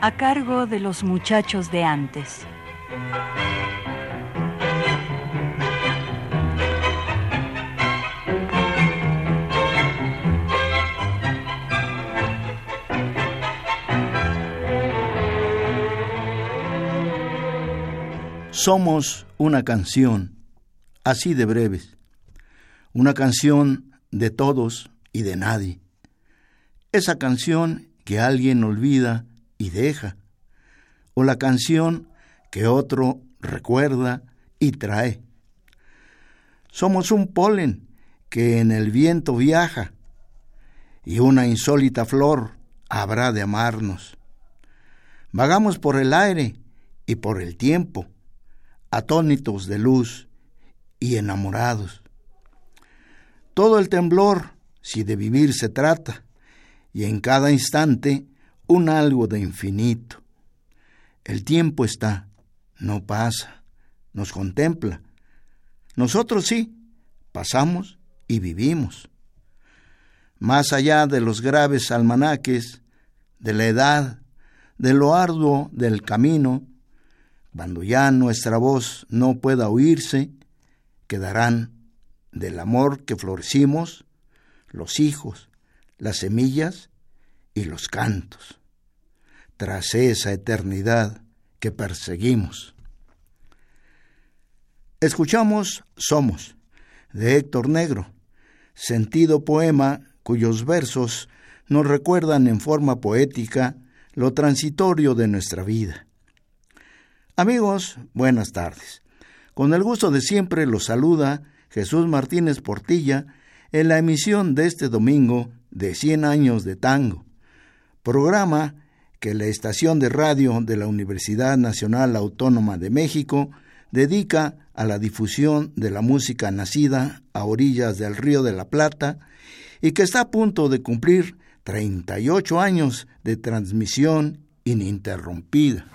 A cargo de los muchachos de antes. Somos una canción, así de breves, una canción de todos y de nadie. Esa canción que alguien olvida y deja, o la canción que otro recuerda y trae. Somos un polen que en el viento viaja, y una insólita flor habrá de amarnos. Vagamos por el aire y por el tiempo, atónitos de luz y enamorados. Todo el temblor, si de vivir se trata, y en cada instante un algo de infinito. El tiempo está, no pasa, nos contempla. Nosotros sí, pasamos y vivimos. Más allá de los graves almanaques, de la edad, de lo arduo del camino, cuando ya nuestra voz no pueda oírse, quedarán del amor que florecimos los hijos, las semillas y los cantos tras esa eternidad que perseguimos. Escuchamos Somos, de Héctor Negro, sentido poema cuyos versos nos recuerdan en forma poética lo transitorio de nuestra vida. Amigos, buenas tardes. Con el gusto de siempre los saluda Jesús Martínez Portilla en la emisión de este domingo de 100 años de tango, programa que la estación de radio de la Universidad Nacional Autónoma de México dedica a la difusión de la música nacida a orillas del Río de la Plata y que está a punto de cumplir 38 años de transmisión ininterrumpida.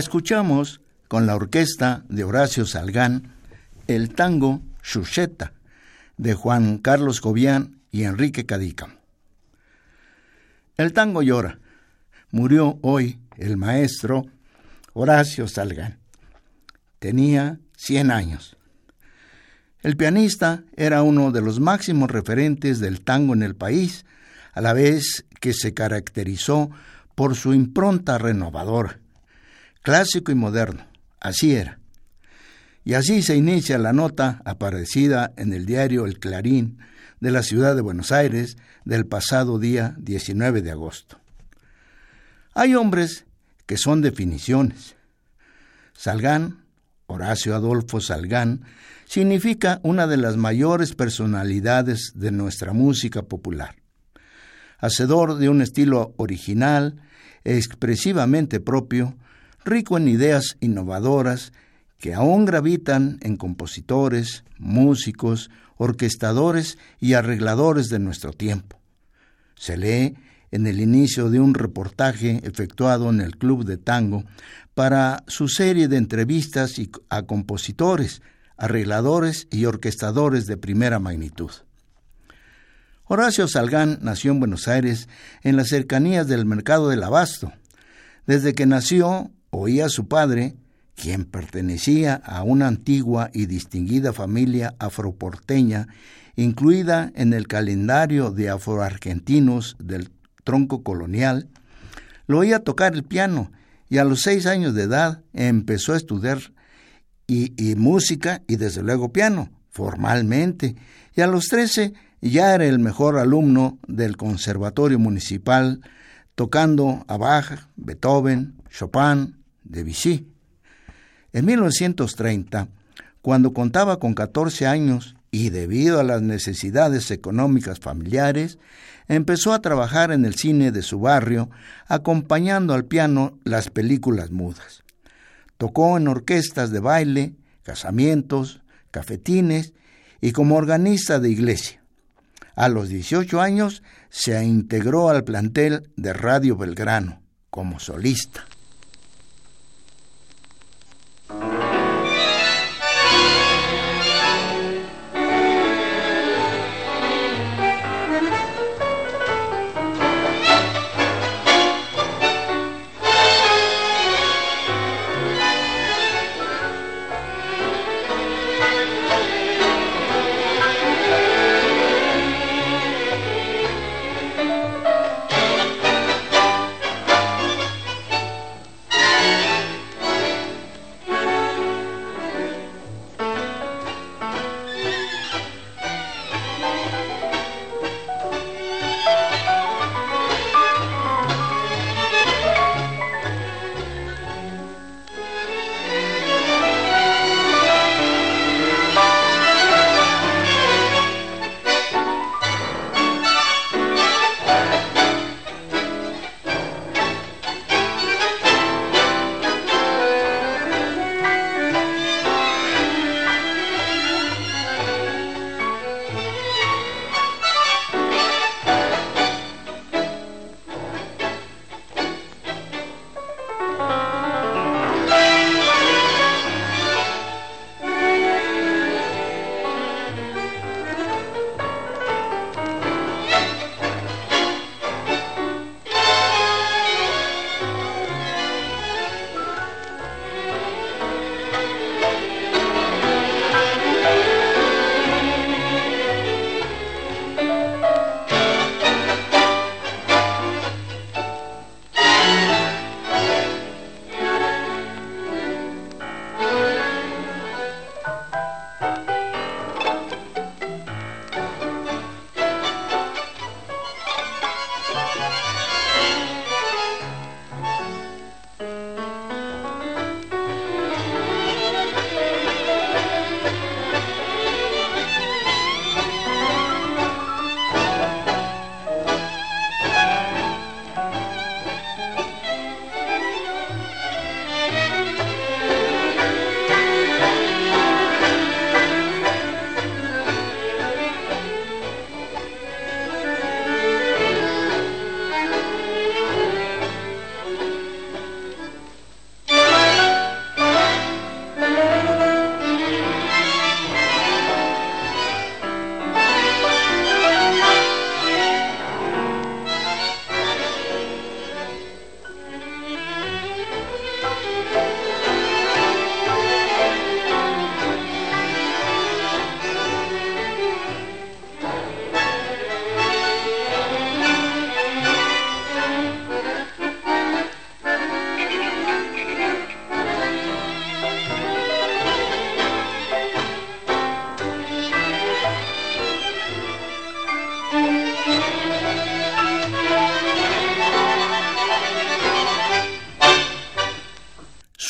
Escuchamos con la orquesta de Horacio Salgán el tango Chucheta de Juan Carlos Cobian y Enrique Cadica. El tango llora. Murió hoy el maestro Horacio Salgán. Tenía 100 años. El pianista era uno de los máximos referentes del tango en el país, a la vez que se caracterizó por su impronta renovadora clásico y moderno. Así era. Y así se inicia la nota aparecida en el diario El Clarín de la ciudad de Buenos Aires del pasado día 19 de agosto. Hay hombres que son definiciones. Salgán, Horacio Adolfo Salgán, significa una de las mayores personalidades de nuestra música popular. Hacedor de un estilo original, expresivamente propio, rico en ideas innovadoras que aún gravitan en compositores, músicos, orquestadores y arregladores de nuestro tiempo. Se lee en el inicio de un reportaje efectuado en el Club de Tango para su serie de entrevistas a compositores, arregladores y orquestadores de primera magnitud. Horacio Salgán nació en Buenos Aires, en las cercanías del mercado del Abasto. Desde que nació, oía a su padre, quien pertenecía a una antigua y distinguida familia afroporteña, incluida en el calendario de afroargentinos del tronco colonial, lo oía tocar el piano y a los seis años de edad empezó a estudiar y, y, música y desde luego piano, formalmente, y a los trece ya era el mejor alumno del Conservatorio Municipal, tocando a Bach, Beethoven, Chopin, de Vichy. En 1930, cuando contaba con 14 años y debido a las necesidades económicas familiares, empezó a trabajar en el cine de su barrio, acompañando al piano las películas mudas. Tocó en orquestas de baile, casamientos, cafetines y como organista de iglesia. A los 18 años se integró al plantel de Radio Belgrano como solista.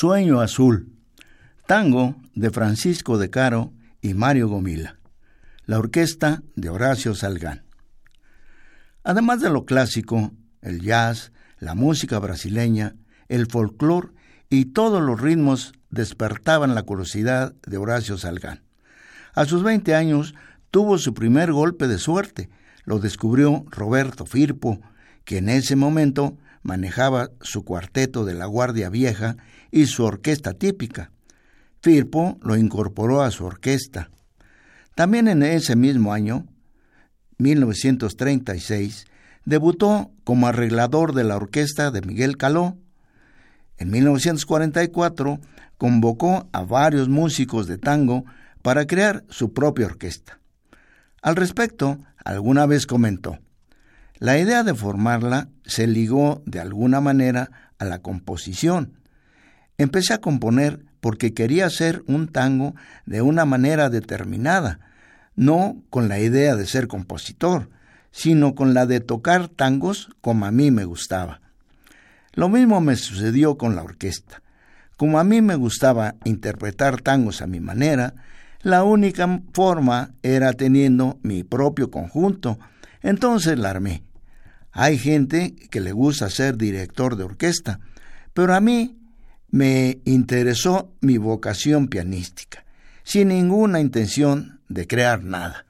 Sueño Azul, tango de Francisco de Caro y Mario Gomila, la orquesta de Horacio Salgán. Además de lo clásico, el jazz, la música brasileña, el folclore y todos los ritmos despertaban la curiosidad de Horacio Salgán. A sus 20 años tuvo su primer golpe de suerte. Lo descubrió Roberto Firpo, que en ese momento manejaba su cuarteto de la Guardia Vieja y su orquesta típica. Firpo lo incorporó a su orquesta. También en ese mismo año, 1936, debutó como arreglador de la orquesta de Miguel Caló. En 1944 convocó a varios músicos de tango para crear su propia orquesta. Al respecto, alguna vez comentó, la idea de formarla se ligó de alguna manera a la composición. Empecé a componer porque quería hacer un tango de una manera determinada, no con la idea de ser compositor, sino con la de tocar tangos como a mí me gustaba. Lo mismo me sucedió con la orquesta. Como a mí me gustaba interpretar tangos a mi manera, la única forma era teniendo mi propio conjunto, entonces la armé. Hay gente que le gusta ser director de orquesta, pero a mí me interesó mi vocación pianística, sin ninguna intención de crear nada.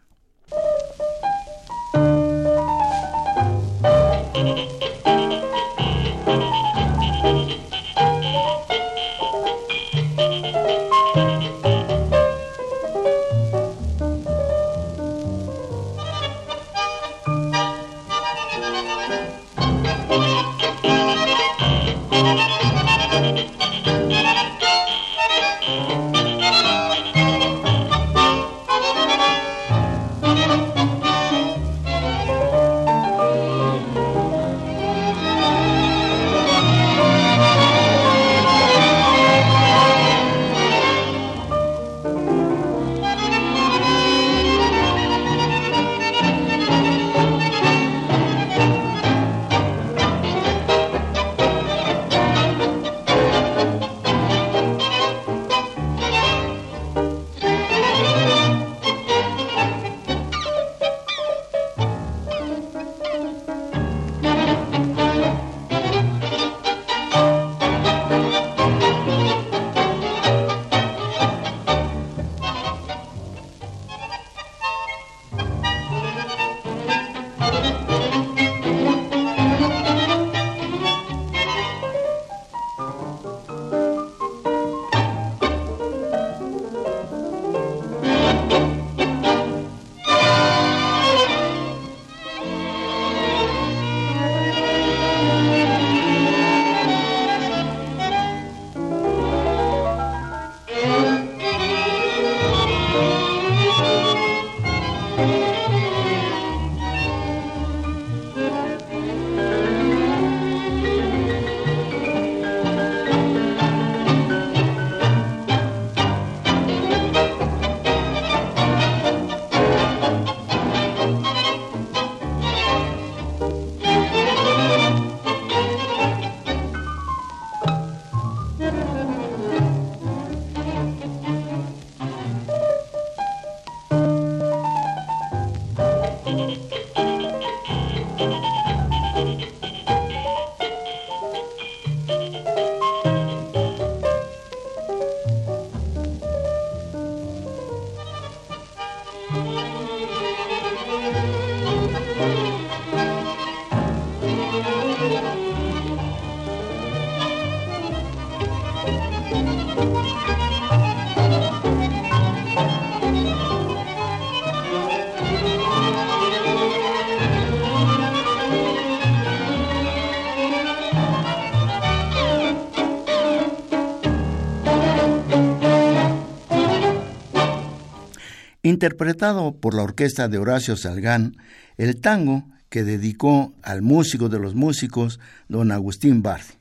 Interpretado por la orquesta de Horacio Salgán, el tango que dedicó al músico de los músicos, don Agustín Bardi.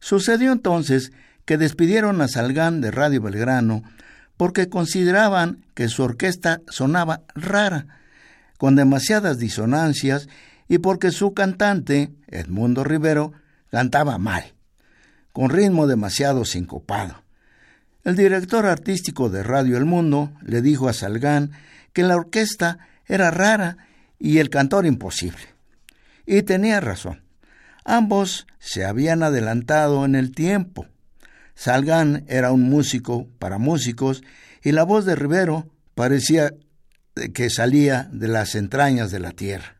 Sucedió entonces que despidieron a Salgán de Radio Belgrano porque consideraban que su orquesta sonaba rara, con demasiadas disonancias y porque su cantante, Edmundo Rivero, cantaba mal. con ritmo demasiado sincopado. El director artístico de Radio El Mundo le dijo a Salgán que la orquesta era rara y el cantor imposible. Y tenía razón. Ambos se habían adelantado en el tiempo. Salgán era un músico para músicos y la voz de Rivero parecía que salía de las entrañas de la tierra.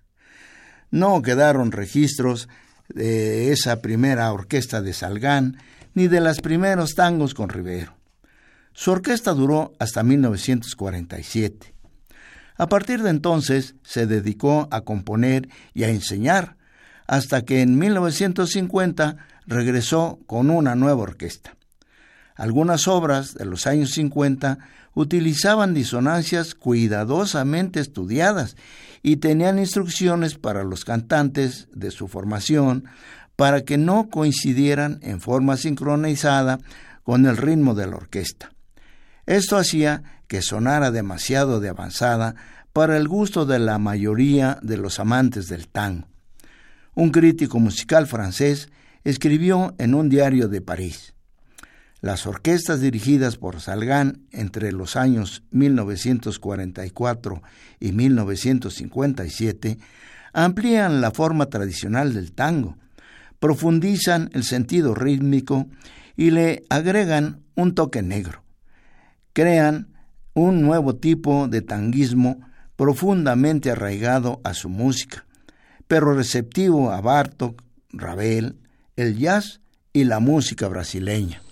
No quedaron registros de esa primera orquesta de Salgán ni de los primeros tangos con Rivero. Su orquesta duró hasta 1947. A partir de entonces se dedicó a componer y a enseñar, hasta que en 1950 regresó con una nueva orquesta. Algunas obras de los años 50 utilizaban disonancias cuidadosamente estudiadas y tenían instrucciones para los cantantes de su formación para que no coincidieran en forma sincronizada con el ritmo de la orquesta. Esto hacía que sonara demasiado de avanzada para el gusto de la mayoría de los amantes del tango. Un crítico musical francés escribió en un diario de París, las orquestas dirigidas por Salgán entre los años 1944 y 1957 amplían la forma tradicional del tango, profundizan el sentido rítmico y le agregan un toque negro. Crean un nuevo tipo de tanguismo profundamente arraigado a su música, pero receptivo a Bartok, Ravel, el jazz y la música brasileña.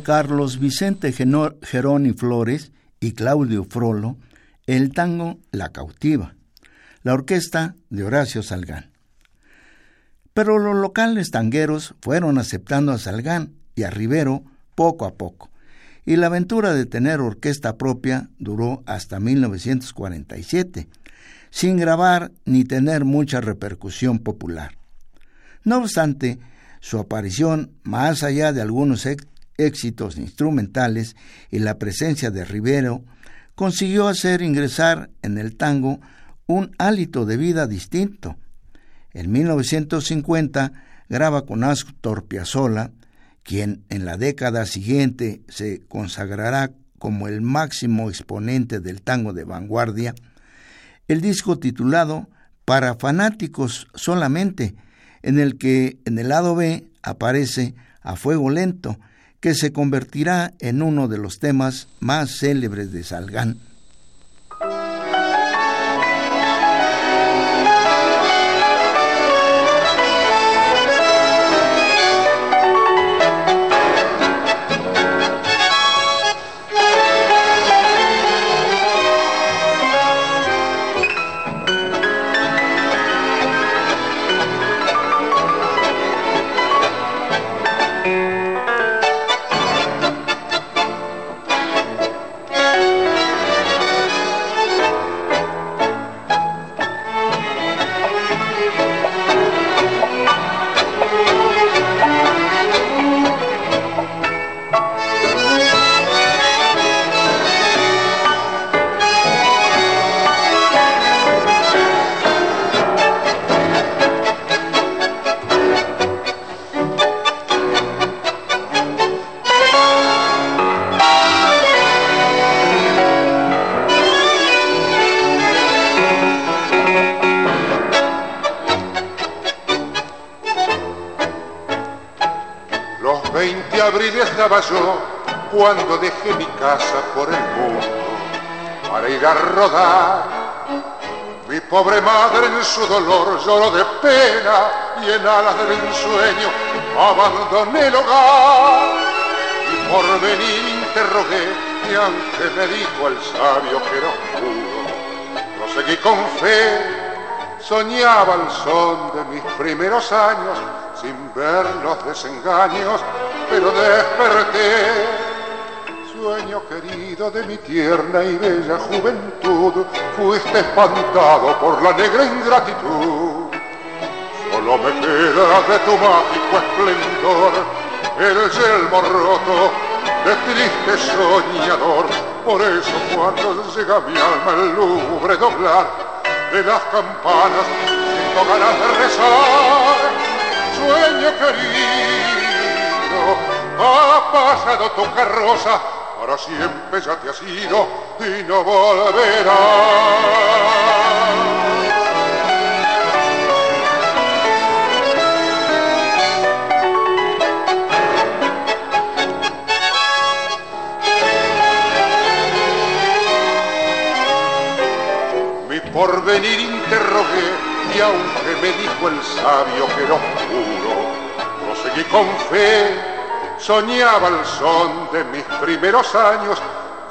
Carlos Vicente Geroni Flores y Claudio Frollo, el tango La Cautiva, la orquesta de Horacio Salgán. Pero los locales tangueros fueron aceptando a Salgán y a Rivero poco a poco, y la aventura de tener orquesta propia duró hasta 1947, sin grabar ni tener mucha repercusión popular. No obstante, su aparición, más allá de algunos éxitos instrumentales y la presencia de Rivero, consiguió hacer ingresar en el tango un hálito de vida distinto. En 1950 graba con Astor Piazzolla, quien en la década siguiente se consagrará como el máximo exponente del tango de vanguardia, el disco titulado Para fanáticos solamente, en el que en el lado B aparece A Fuego Lento, que se convertirá en uno de los temas más célebres de Salgán. Cuando dejé mi casa por el mundo para ir a rodar. Mi pobre madre en su dolor lloró de pena y en alas del ensueño abandoné el hogar. Y por venir interrogué y aunque me dijo el sabio que era oscuro, proseguí con fe, soñaba el son de mis primeros años sin ver los desengaños, pero desperté sueño querido de mi tierna y bella juventud, fuiste espantado por la negra ingratitud. Solo me queda de tu mágico esplendor el yelmo roto de triste soñador. Por eso cuando llega mi alma el lúgubre doblar de las campanas, siento ganas de rezar. Sueño querido, ha pasado tu carroza para siempre ya te has ido y no volverás. Mi porvenir interrogué y aunque me dijo el sabio que era oscuro, proseguí con fe soñaba el son de mis primeros años,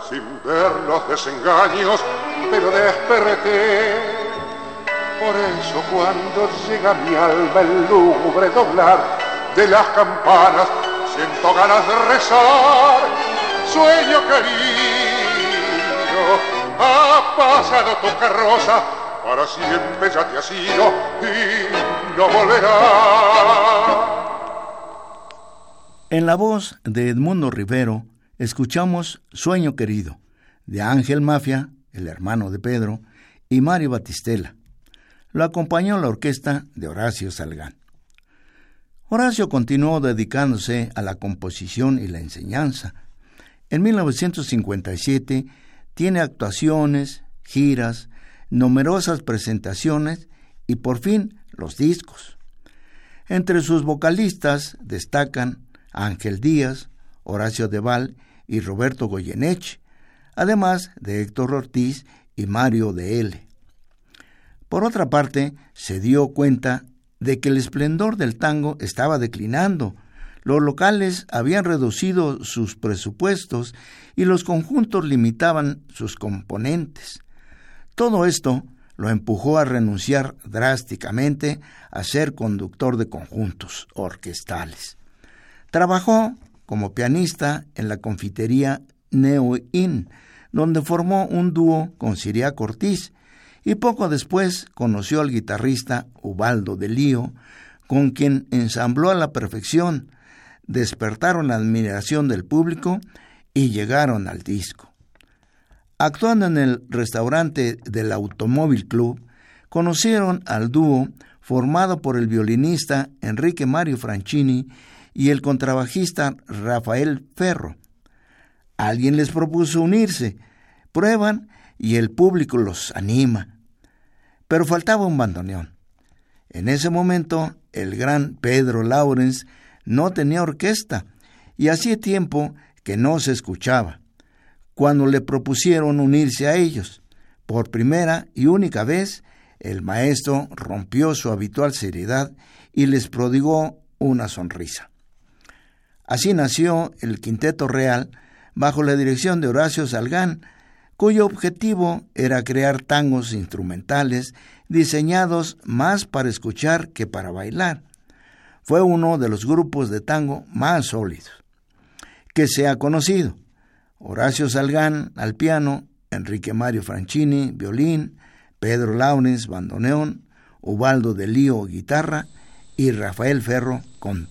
sin ver los desengaños, pero desperté. Por eso cuando llega mi alma el lúgubre doblar de las campanas, siento ganas de rezar, sueño querido, ha pasado tu carroza, para siempre ya te has ido y no volverás. En la voz de Edmundo Rivero escuchamos Sueño Querido, de Ángel Mafia, el hermano de Pedro, y Mario Batistela. Lo acompañó la orquesta de Horacio Salgán. Horacio continuó dedicándose a la composición y la enseñanza. En 1957 tiene actuaciones, giras, numerosas presentaciones y por fin los discos. Entre sus vocalistas destacan Ángel Díaz, Horacio Deval y Roberto Goyenech, además de Héctor Ortiz y Mario de L. Por otra parte, se dio cuenta de que el esplendor del tango estaba declinando, Los locales habían reducido sus presupuestos y los conjuntos limitaban sus componentes. Todo esto lo empujó a renunciar drásticamente a ser conductor de conjuntos orquestales. Trabajó como pianista en la confitería Neo Inn, donde formó un dúo con Siria Ortiz, y poco después conoció al guitarrista Ubaldo de Lío, con quien ensambló a la perfección, despertaron la admiración del público y llegaron al disco. Actuando en el restaurante del Automóvil Club, conocieron al dúo formado por el violinista Enrique Mario Franchini y el contrabajista Rafael Ferro. Alguien les propuso unirse, prueban y el público los anima. Pero faltaba un bandoneón. En ese momento, el gran Pedro Laurens no tenía orquesta y hacía tiempo que no se escuchaba. Cuando le propusieron unirse a ellos, por primera y única vez, el maestro rompió su habitual seriedad y les prodigó una sonrisa. Así nació el Quinteto Real bajo la dirección de Horacio Salgán, cuyo objetivo era crear tangos instrumentales diseñados más para escuchar que para bailar. Fue uno de los grupos de tango más sólidos que se ha conocido. Horacio Salgán al piano, Enrique Mario Franchini, violín, Pedro Launes, bandoneón, Ubaldo de Lío, guitarra y Rafael Ferro, con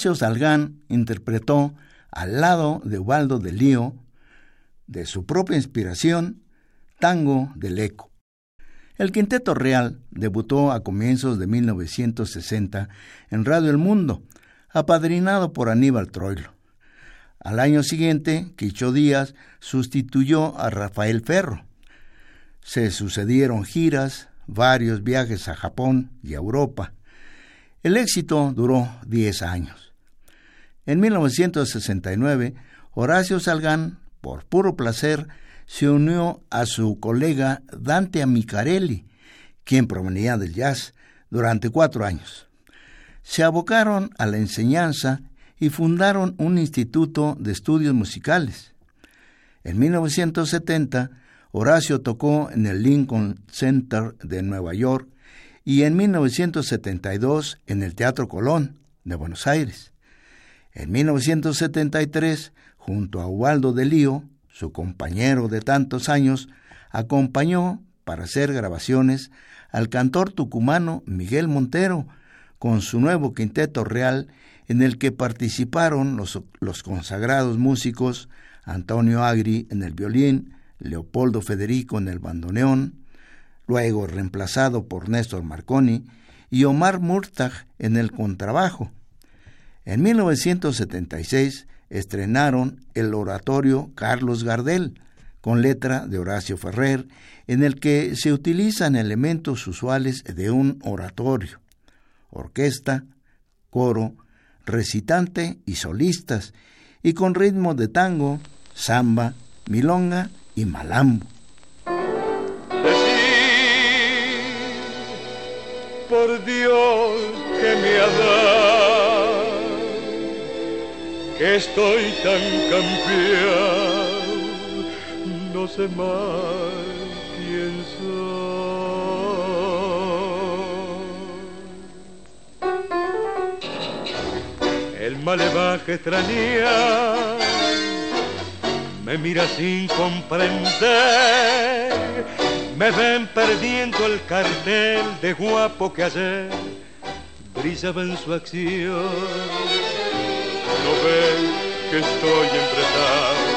Salgán interpretó al lado de Ubaldo de Lío, de su propia inspiración, Tango del Eco. El Quinteto Real debutó a comienzos de 1960 en Radio El Mundo, apadrinado por Aníbal Troilo. Al año siguiente, Quicho Díaz sustituyó a Rafael Ferro. Se sucedieron giras, varios viajes a Japón y a Europa. El éxito duró 10 años. En 1969, Horacio Salgán, por puro placer, se unió a su colega Dante Amicarelli, quien provenía del jazz, durante cuatro años. Se abocaron a la enseñanza y fundaron un instituto de estudios musicales. En 1970, Horacio tocó en el Lincoln Center de Nueva York y en 1972 en el Teatro Colón de Buenos Aires. En 1973, junto a Ubaldo de Lío, su compañero de tantos años, acompañó para hacer grabaciones al cantor tucumano Miguel Montero con su nuevo quinteto real en el que participaron los, los consagrados músicos Antonio Agri en el violín, Leopoldo Federico en el bandoneón, luego reemplazado por Néstor Marconi, y Omar Murtag en el contrabajo. En 1976 estrenaron el oratorio Carlos Gardel, con letra de Horacio Ferrer, en el que se utilizan elementos usuales de un oratorio, orquesta, coro, recitante y solistas, y con ritmo de tango, samba, milonga y malambo. por Dios que me que estoy tan campeado, no sé más quién soy. El malevaje extraña me mira sin comprender me ven perdiendo el cartel de guapo que ayer brillaba en su acción. Que estoy empezado,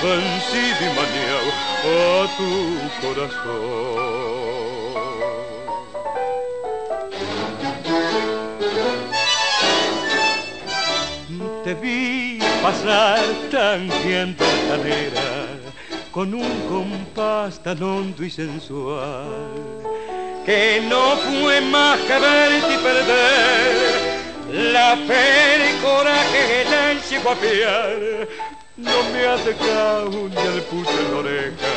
vencido y maniado a tu corazón. Te vi pasar tan bien tanera con un compás tan hondo y sensual que no fue más que verte y perder la fe y coraje que te llegó a fiar. No me ha dejado ni el pucho en la oreja.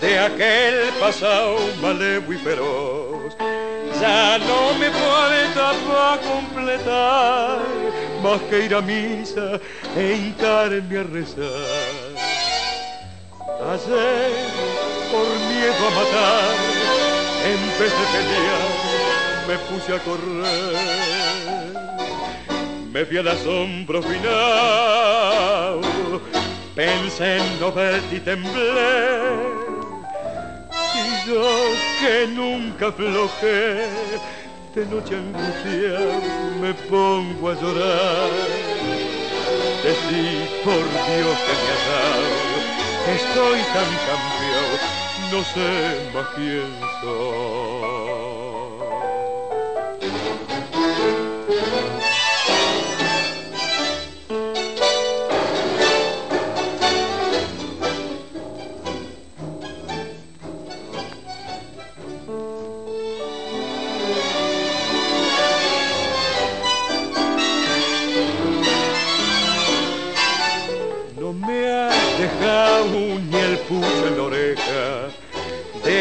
De aquel pasado malevo y feroz. Ya no me falta para completar más que ir a misa e hincarme a rezar. Ayer, por miedo a matar, en vez de pelear, me puse a correr. Me vi al asombro final, pensé en no verte y temblé. Y yo que nunca aflojé, de noche angustiada me pongo a llorar. Decí por Dios que me has dado Estoy tan cambiado, no sé más quién soy.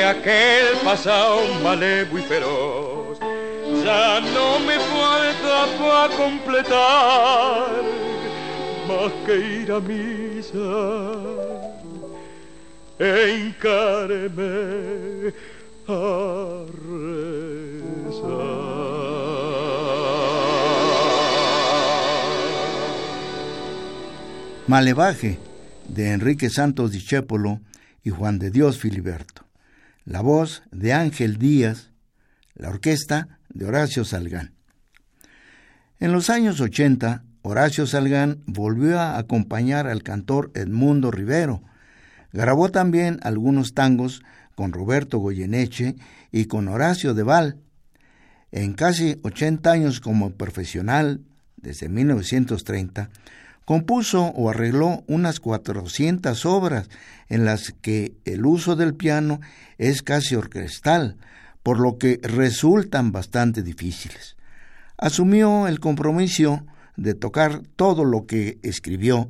Aquel pasado malevo y feroz. Ya no me falta para completar más que ir a misa e hincarme a rezar. Malevaje de Enrique Santos Discépolo y Juan de Dios Filiberto la voz de Ángel Díaz, la orquesta de Horacio Salgán. En los años 80, Horacio Salgán volvió a acompañar al cantor Edmundo Rivero. Grabó también algunos tangos con Roberto Goyeneche y con Horacio Deval. En casi 80 años como profesional, desde 1930, compuso o arregló unas 400 obras en las que el uso del piano es casi orquestal, por lo que resultan bastante difíciles. Asumió el compromiso de tocar todo lo que escribió,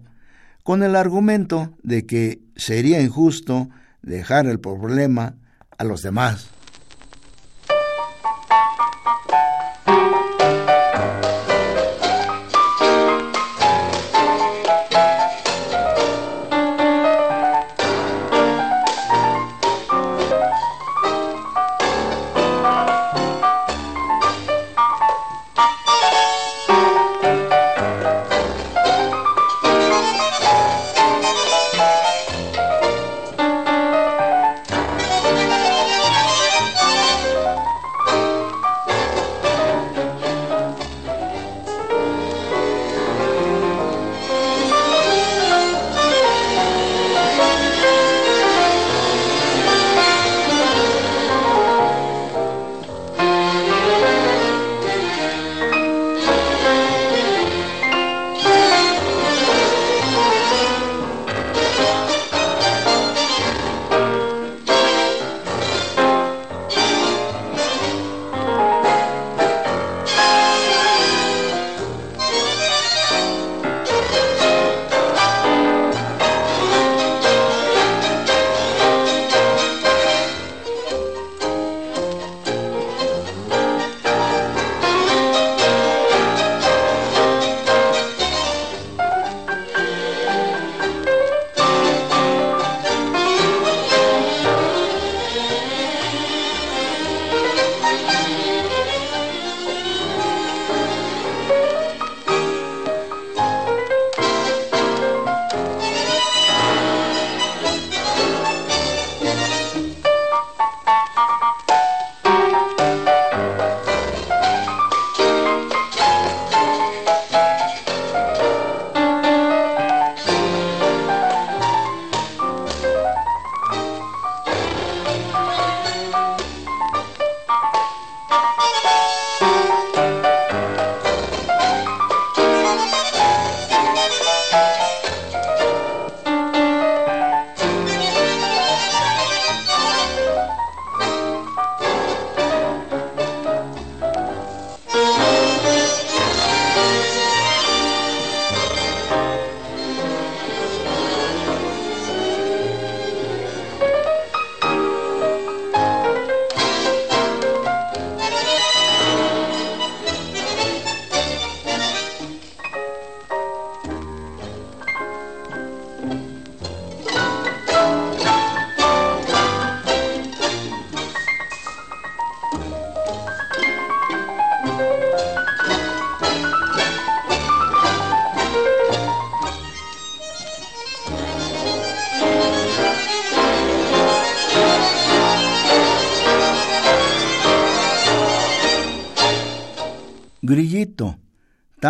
con el argumento de que sería injusto dejar el problema a los demás.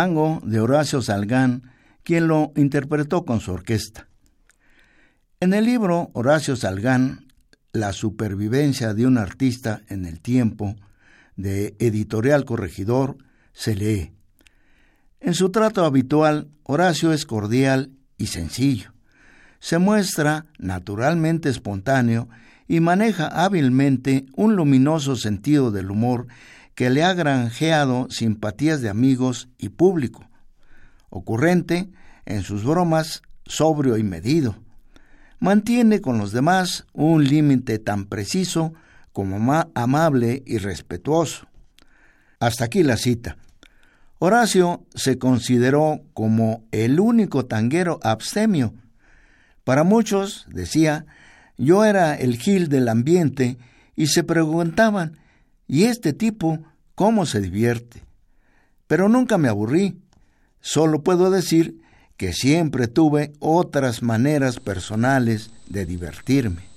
De Horacio Salgán, quien lo interpretó con su orquesta. En el libro Horacio Salgán, La supervivencia de un artista en el tiempo, de Editorial Corregidor, se lee. En su trato habitual, Horacio es cordial y sencillo. Se muestra naturalmente espontáneo y maneja hábilmente un luminoso sentido del humor que le ha granjeado simpatías de amigos y público. Ocurrente, en sus bromas, sobrio y medido. Mantiene con los demás un límite tan preciso como amable y respetuoso. Hasta aquí la cita. Horacio se consideró como el único tanguero abstemio. Para muchos, decía, yo era el gil del ambiente y se preguntaban, ¿y este tipo cómo se divierte. Pero nunca me aburrí. Solo puedo decir que siempre tuve otras maneras personales de divertirme.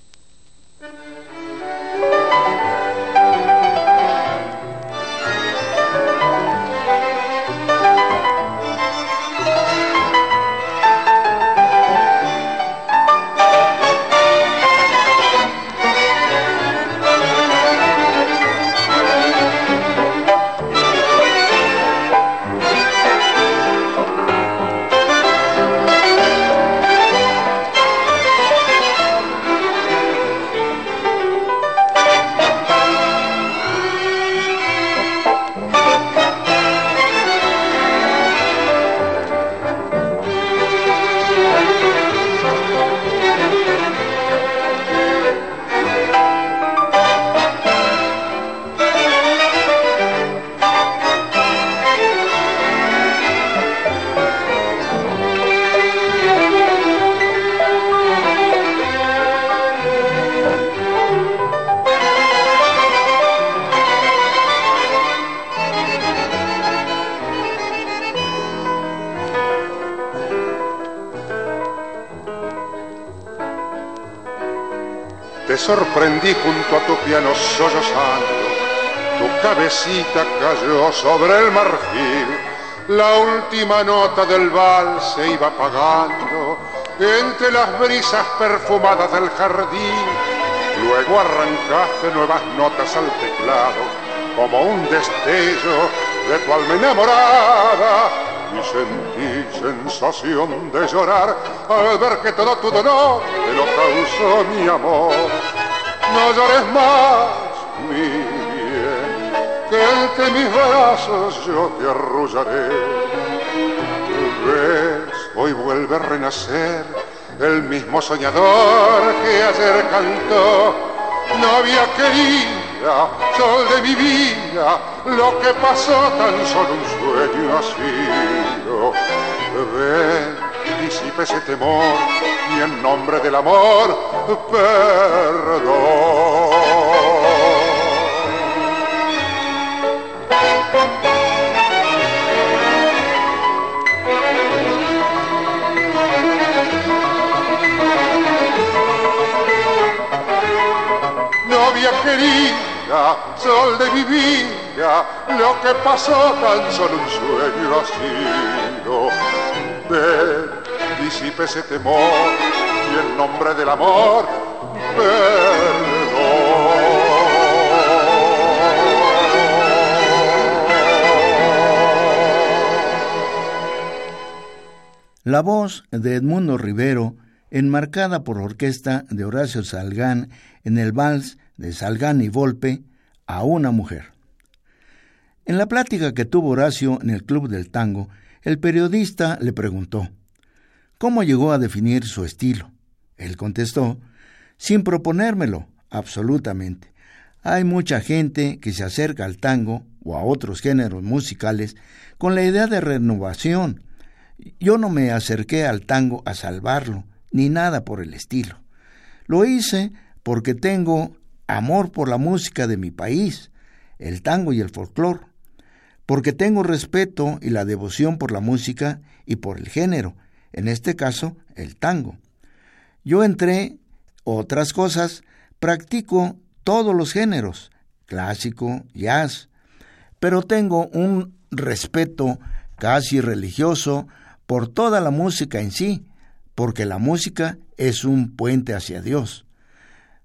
Sorprendí junto a tu piano sollozando, tu cabecita cayó sobre el marfil, la última nota del vals se iba apagando entre las brisas perfumadas del jardín. Luego arrancaste nuevas notas al teclado, como un destello de tu alma enamorada. Y sentí sensación de llorar al ver que todo tu dolor te lo causó mi amor. No llores más, mi bien, que entre mis brazos yo te arrullaré. Ves, hoy vuelve a renacer el mismo soñador que ayer cantó. Novia querida, sol de mi vida, lo que pasó tan solo un sueño ha sido. Ven, disipe ese temor y en nombre del amor, perdón. querida, sol de mi vida, lo que pasó tan solo un sueño ha disipe ese temor y en nombre del amor, perdón. La voz de Edmundo Rivero, enmarcada por orquesta de Horacio Salgán en el vals de Salgán y Volpe a una mujer. En la plática que tuvo Horacio en el Club del Tango, el periodista le preguntó, ¿cómo llegó a definir su estilo? Él contestó, sin proponérmelo, absolutamente. Hay mucha gente que se acerca al tango o a otros géneros musicales con la idea de renovación. Yo no me acerqué al tango a salvarlo, ni nada por el estilo. Lo hice porque tengo amor por la música de mi país, el tango y el folclore, porque tengo respeto y la devoción por la música y por el género, en este caso el tango. Yo entré otras cosas, practico todos los géneros, clásico, jazz, pero tengo un respeto casi religioso por toda la música en sí, porque la música es un puente hacia Dios.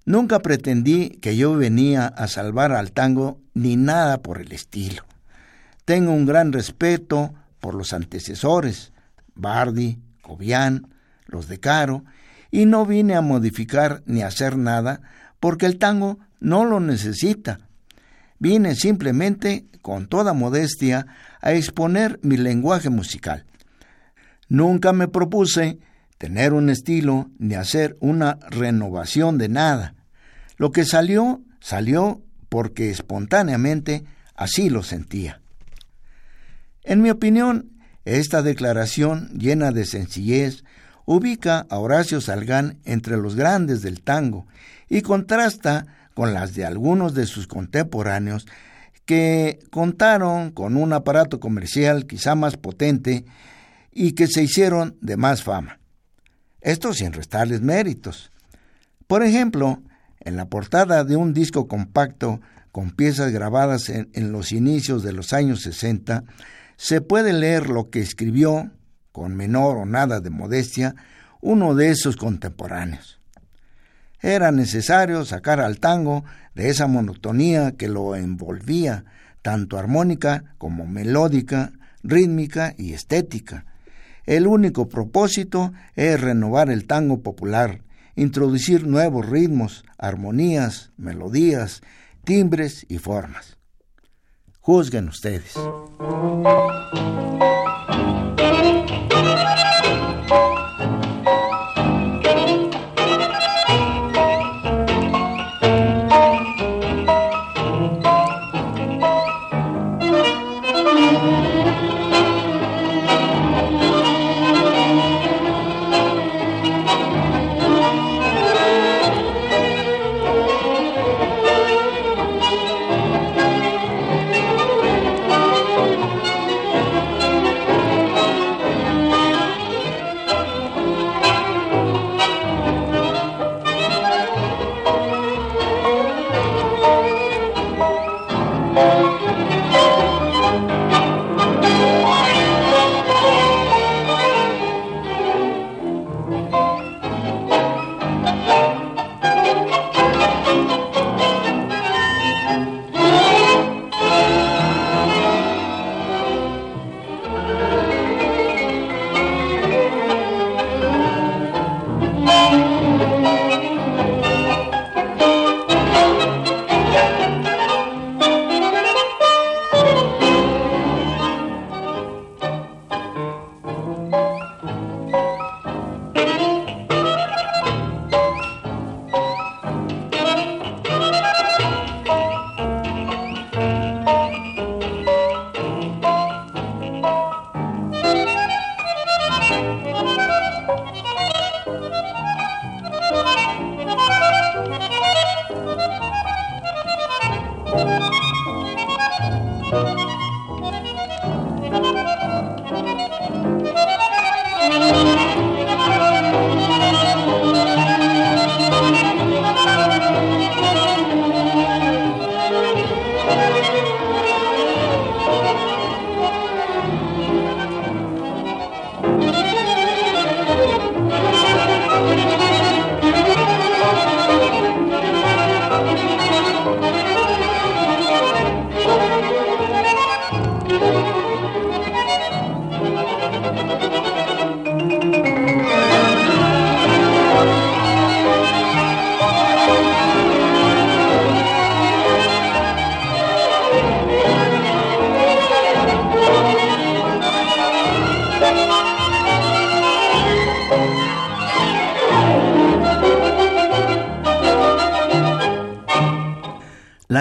Nunca pretendí que yo venía a salvar al tango ni nada por el estilo. Tengo un gran respeto por los antecesores, Bardi, Cobian, los de Caro, y no vine a modificar ni a hacer nada porque el tango no lo necesita. Vine simplemente, con toda modestia, a exponer mi lenguaje musical. Nunca me propuse tener un estilo ni hacer una renovación de nada. Lo que salió, salió porque espontáneamente así lo sentía. En mi opinión, esta declaración llena de sencillez ubica a Horacio Salgán entre los grandes del tango y contrasta con las de algunos de sus contemporáneos que contaron con un aparato comercial quizá más potente y que se hicieron de más fama. Esto sin restarles méritos. Por ejemplo, en la portada de un disco compacto con piezas grabadas en, los inicios de los años 60, se puede leer lo que escribió, con menor o nada de modestia, uno de esos contemporáneos. Era necesario sacar al tango de esa monotonía que lo envolvía, tanto armónica como melódica, rítmica y estética. El único propósito es renovar el tango popular, introducir nuevos ritmos, armonías, melodías, timbres y formas. Juzguen ustedes.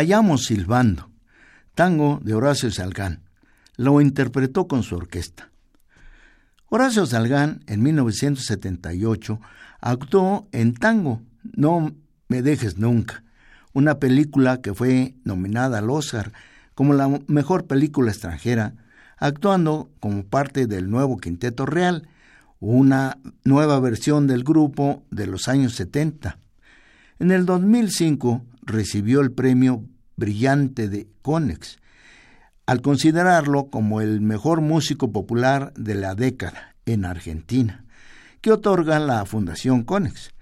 Llamo silbando, tango de Horacio Salgán. Lo interpretó con su orquesta. Horacio Salgán, en 1978, actuó en Tango, No me dejes nunca, una película que fue nominada al Oscar como la mejor película extranjera, actuando como parte del nuevo Quinteto Real, una nueva versión del grupo de los años 70. En el 2005 recibió el premio Brillante de Conex, al considerarlo como el mejor músico popular de la década en Argentina, que otorga la Fundación Conex.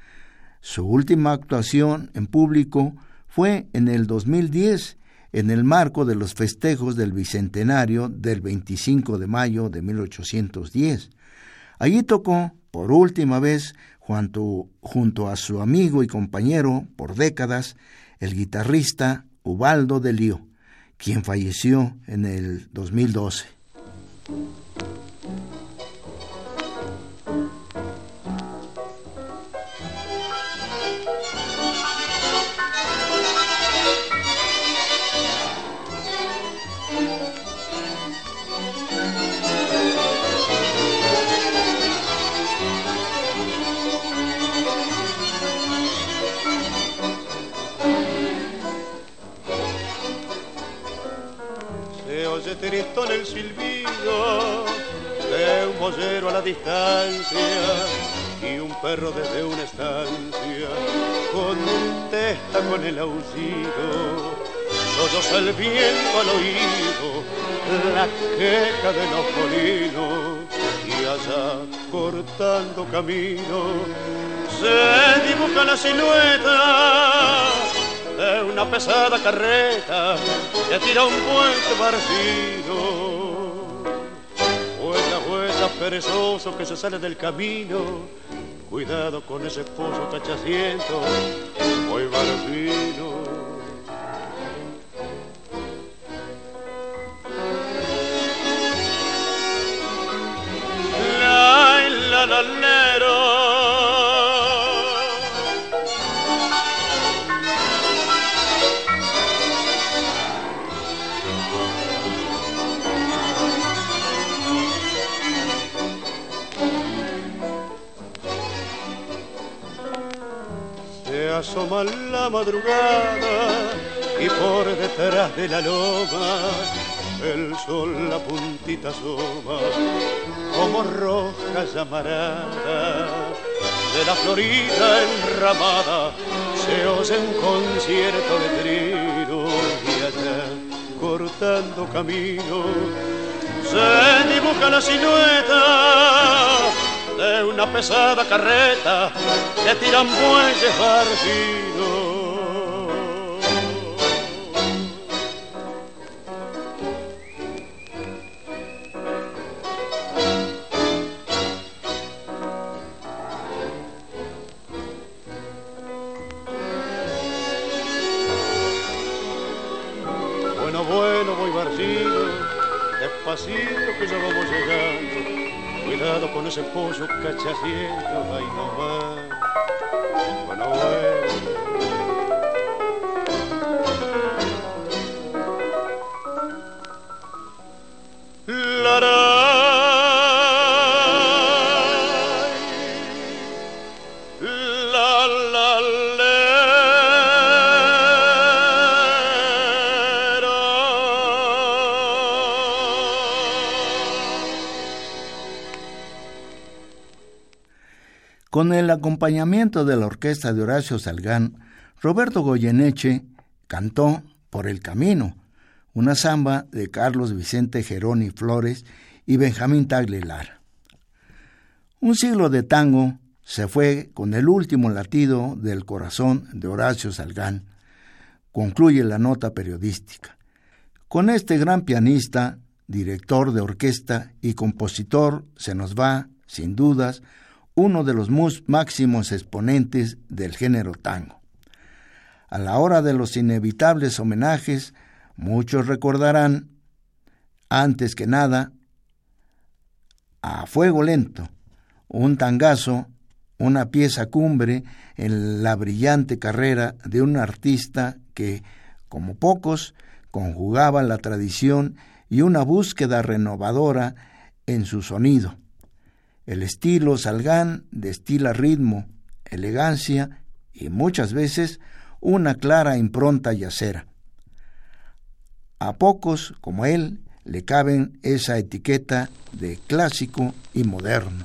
Su última actuación en público fue en el 2010, en el marco de los festejos del Bicentenario del 25 de mayo de 1810. Allí tocó, por última vez, junto, junto a su amigo y compañero por décadas, el guitarrista Ubaldo de Lío, quien falleció en el 2012. En el silbido de un mollero a la distancia y un perro desde una estancia contesta con el aullido. Solloza el viento al oído, la queja de los molinos y allá cortando camino se dibuja la silueta de una pesada carreta que tira un puente barcido. Huella, huella, perezoso que se sale del camino. Cuidado con ese pozo tachaciento, muy barcino. La, la, la, asoma la madrugada y por detrás de la loma el sol la puntita asoma como roja llamarada. De la florida enramada se oye un concierto de trino y allá cortando camino se dibuja la silueta de una pesada carreta que tiran bueyes barcidos. Bueno, bueno, voy barcido, despacito que ya vamos llegando Cuidado con ese pollo cachaciento, ay no va. Bueno, bueno. Acompañamiento de la orquesta de Horacio Salgán, Roberto Goyeneche cantó Por el Camino, una samba de Carlos Vicente Geroni Flores y Benjamín Taglilar. Un siglo de tango se fue con el último latido del corazón de Horacio Salgán, concluye la nota periodística. Con este gran pianista, director de orquesta y compositor se nos va, sin dudas, uno de los máximos exponentes del género tango. A la hora de los inevitables homenajes, muchos recordarán, antes que nada, a Fuego Lento, un tangazo, una pieza cumbre en la brillante carrera de un artista que, como pocos, conjugaba la tradición y una búsqueda renovadora en su sonido. El estilo Salgán destila ritmo, elegancia y muchas veces una clara impronta yacera. A pocos, como él, le caben esa etiqueta de clásico y moderno.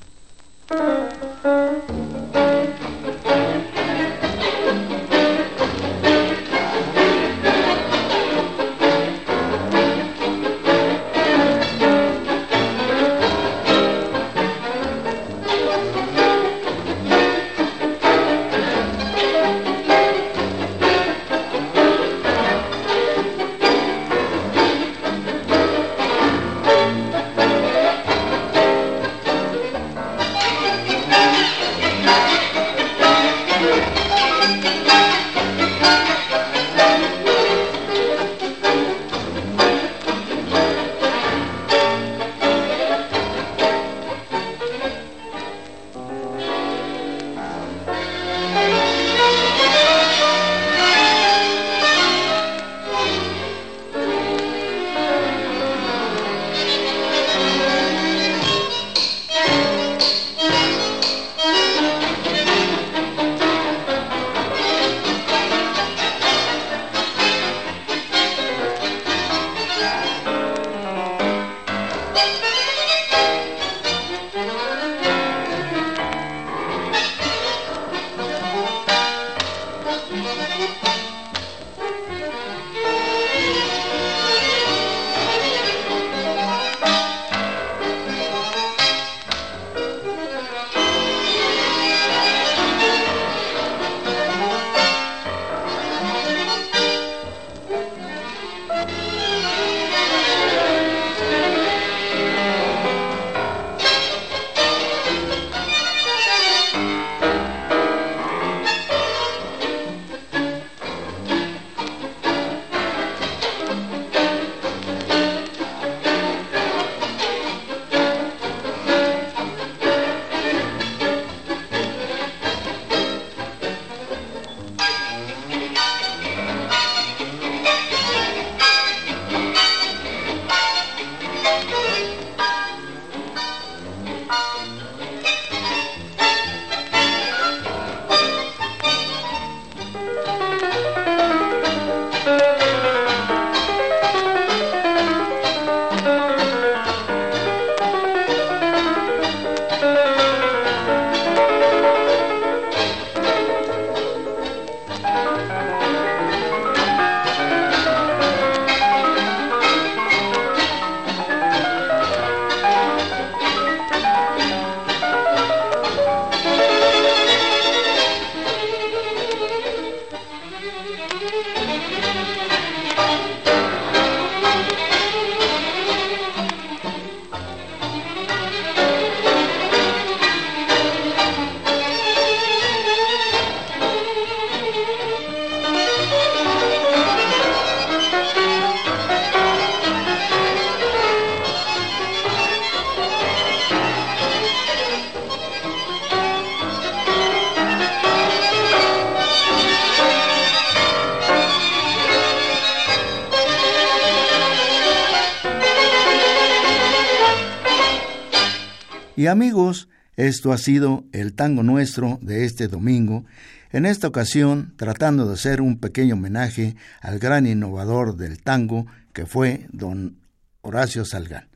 Amigos, esto ha sido el tango nuestro de este domingo, en esta ocasión tratando de hacer un pequeño homenaje al gran innovador del tango que fue don Horacio Salgán.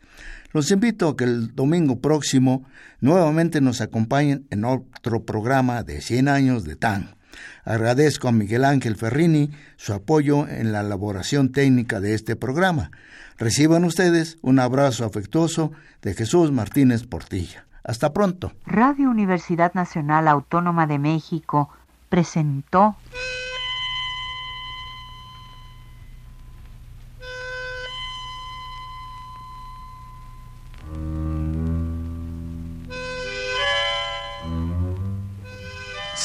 Los invito a que el domingo próximo nuevamente nos acompañen en otro programa de 100 años de TAN. Agradezco a Miguel Ángel Ferrini su apoyo en la elaboración técnica de este programa. Reciban ustedes un abrazo afectuoso de Jesús Martínez Portilla. Hasta pronto. Radio Universidad Nacional Autónoma de México presentó